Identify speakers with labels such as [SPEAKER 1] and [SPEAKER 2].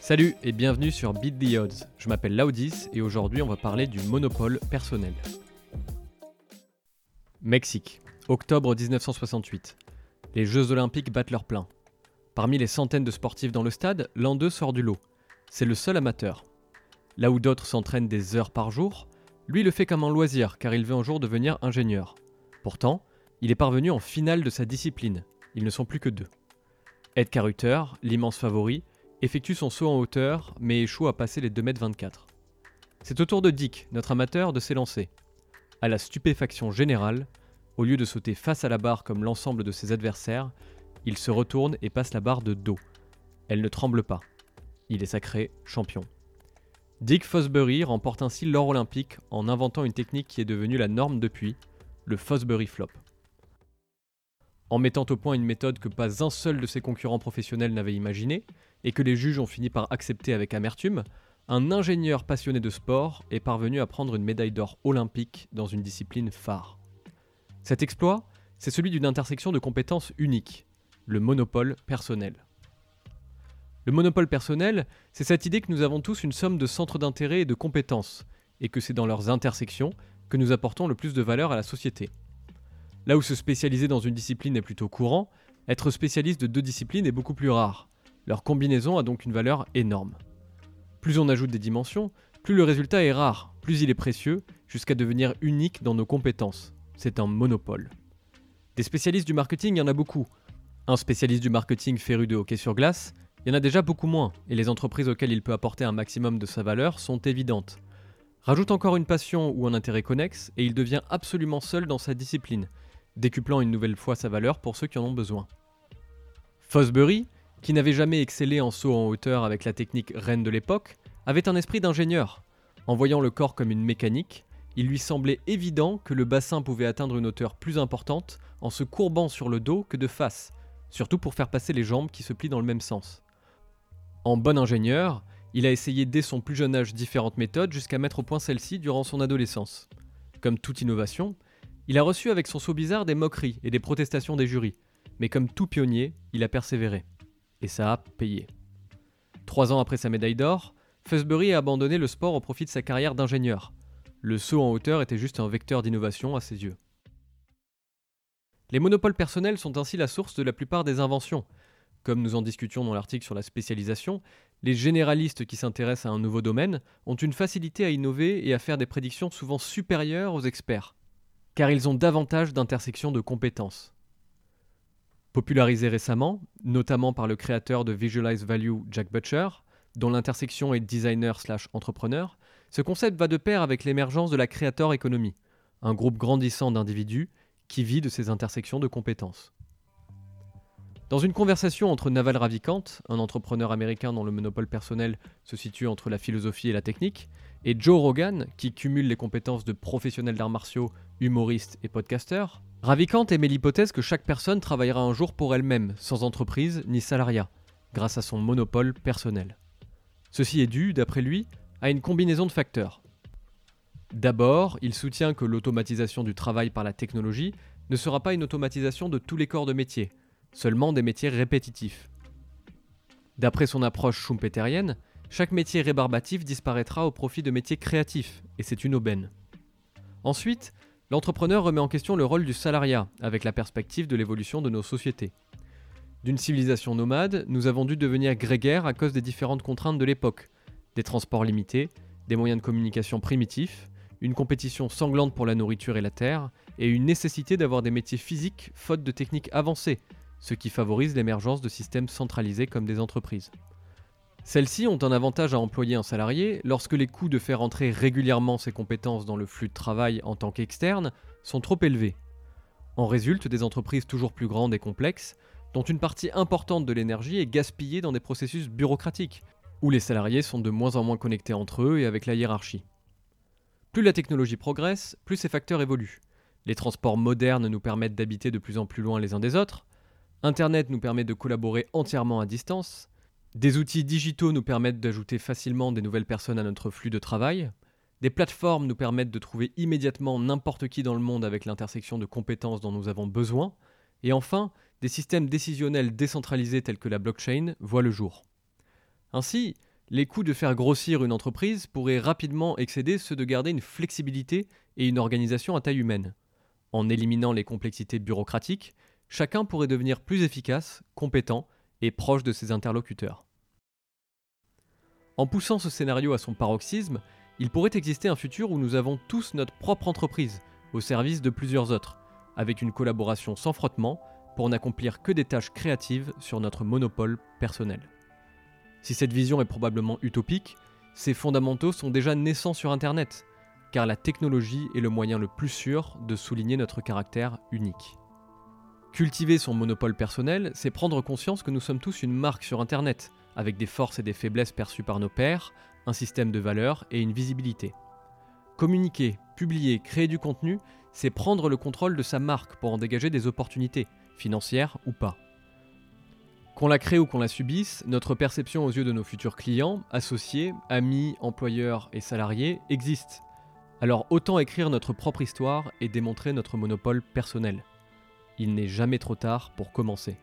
[SPEAKER 1] Salut et bienvenue sur Beat the Odds. Je m'appelle Laudis et aujourd'hui on va parler du monopole personnel. Mexique, octobre 1968. Les Jeux Olympiques battent leur plein. Parmi les centaines de sportifs dans le stade, l'un d'eux sort du lot. C'est le seul amateur. Là où d'autres s'entraînent des heures par jour, lui le fait comme un loisir car il veut un jour devenir ingénieur. Pourtant, il est parvenu en finale de sa discipline. Ils ne sont plus que deux. Ed Carruter, l'immense favori, effectue son saut en hauteur, mais échoue à passer les 2m24. C'est au tour de Dick, notre amateur, de s'élancer. À la stupéfaction générale, au lieu de sauter face à la barre comme l'ensemble de ses adversaires, il se retourne et passe la barre de dos. Elle ne tremble pas. Il est sacré champion. Dick Fosbury remporte ainsi l'or olympique en inventant une technique qui est devenue la norme depuis, le Fosbury Flop. En mettant au point une méthode que pas un seul de ses concurrents professionnels n'avait imaginée, et que les juges ont fini par accepter avec amertume, un ingénieur passionné de sport est parvenu à prendre une médaille d'or olympique dans une discipline phare. Cet exploit, c'est celui d'une intersection de compétences unique, le monopole personnel. Le monopole personnel, c'est cette idée que nous avons tous une somme de centres d'intérêt et de compétences, et que c'est dans leurs intersections que nous apportons le plus de valeur à la société. Là où se spécialiser dans une discipline est plutôt courant, être spécialiste de deux disciplines est beaucoup plus rare. Leur combinaison a donc une valeur énorme. Plus on ajoute des dimensions, plus le résultat est rare, plus il est précieux, jusqu'à devenir unique dans nos compétences. C'est un monopole. Des spécialistes du marketing, il y en a beaucoup. Un spécialiste du marketing féru de hockey sur glace, il y en a déjà beaucoup moins, et les entreprises auxquelles il peut apporter un maximum de sa valeur sont évidentes. Rajoute encore une passion ou un intérêt connexe, et il devient absolument seul dans sa discipline, décuplant une nouvelle fois sa valeur pour ceux qui en ont besoin. Fosbury, qui n'avait jamais excellé en saut en hauteur avec la technique reine de l'époque, avait un esprit d'ingénieur. En voyant le corps comme une mécanique, il lui semblait évident que le bassin pouvait atteindre une hauteur plus importante en se courbant sur le dos que de face, surtout pour faire passer les jambes qui se plient dans le même sens. En bon ingénieur, il a essayé dès son plus jeune âge différentes méthodes jusqu'à mettre au point celle-ci durant son adolescence. Comme toute innovation, il a reçu avec son saut bizarre des moqueries et des protestations des jurys, mais comme tout pionnier, il a persévéré et ça a payé. Trois ans après sa médaille d'or, Fusbury a abandonné le sport au profit de sa carrière d'ingénieur. Le saut en hauteur était juste un vecteur d'innovation à ses yeux. Les monopoles personnels sont ainsi la source de la plupart des inventions. Comme nous en discutions dans l'article sur la spécialisation, les généralistes qui s'intéressent à un nouveau domaine ont une facilité à innover et à faire des prédictions souvent supérieures aux experts, car ils ont davantage d'intersections de compétences. Popularisé récemment, notamment par le créateur de Visualize Value Jack Butcher, dont l'intersection est designer slash entrepreneur, ce concept va de pair avec l'émergence de la creator economy, un groupe grandissant d'individus qui vit de ces intersections de compétences. Dans une conversation entre Naval Ravikant, un entrepreneur américain dont le monopole personnel se situe entre la philosophie et la technique, et Joe Rogan, qui cumule les compétences de professionnel d'arts martiaux, humoriste et podcasteur, Ravikant émet l'hypothèse que chaque personne travaillera un jour pour elle-même, sans entreprise ni salariat, grâce à son monopole personnel. Ceci est dû, d'après lui, à une combinaison de facteurs. D'abord, il soutient que l'automatisation du travail par la technologie ne sera pas une automatisation de tous les corps de métier, seulement des métiers répétitifs. D'après son approche schumpeterienne, chaque métier rébarbatif disparaîtra au profit de métiers créatifs, et c'est une aubaine. Ensuite, L'entrepreneur remet en question le rôle du salariat, avec la perspective de l'évolution de nos sociétés. D'une civilisation nomade, nous avons dû devenir grégaires à cause des différentes contraintes de l'époque, des transports limités, des moyens de communication primitifs, une compétition sanglante pour la nourriture et la terre, et une nécessité d'avoir des métiers physiques faute de techniques avancées, ce qui favorise l'émergence de systèmes centralisés comme des entreprises. Celles-ci ont un avantage à employer un salarié lorsque les coûts de faire entrer régulièrement ses compétences dans le flux de travail en tant qu'externe sont trop élevés. En résultent des entreprises toujours plus grandes et complexes, dont une partie importante de l'énergie est gaspillée dans des processus bureaucratiques, où les salariés sont de moins en moins connectés entre eux et avec la hiérarchie. Plus la technologie progresse, plus ces facteurs évoluent. Les transports modernes nous permettent d'habiter de plus en plus loin les uns des autres, Internet nous permet de collaborer entièrement à distance, des outils digitaux nous permettent d'ajouter facilement des nouvelles personnes à notre flux de travail. Des plateformes nous permettent de trouver immédiatement n'importe qui dans le monde avec l'intersection de compétences dont nous avons besoin. Et enfin, des systèmes décisionnels décentralisés tels que la blockchain voient le jour. Ainsi, les coûts de faire grossir une entreprise pourraient rapidement excéder ceux de garder une flexibilité et une organisation à taille humaine. En éliminant les complexités bureaucratiques, chacun pourrait devenir plus efficace, compétent et proche de ses interlocuteurs. En poussant ce scénario à son paroxysme, il pourrait exister un futur où nous avons tous notre propre entreprise, au service de plusieurs autres, avec une collaboration sans frottement pour n'accomplir que des tâches créatives sur notre monopole personnel. Si cette vision est probablement utopique, ses fondamentaux sont déjà naissants sur Internet, car la technologie est le moyen le plus sûr de souligner notre caractère unique. Cultiver son monopole personnel, c'est prendre conscience que nous sommes tous une marque sur Internet, avec des forces et des faiblesses perçues par nos pairs, un système de valeurs et une visibilité. Communiquer, publier, créer du contenu, c'est prendre le contrôle de sa marque pour en dégager des opportunités, financières ou pas. Qu'on la crée ou qu'on la subisse, notre perception aux yeux de nos futurs clients, associés, amis, employeurs et salariés existe. Alors autant écrire notre propre histoire et démontrer notre monopole personnel. Il n'est jamais trop tard pour commencer.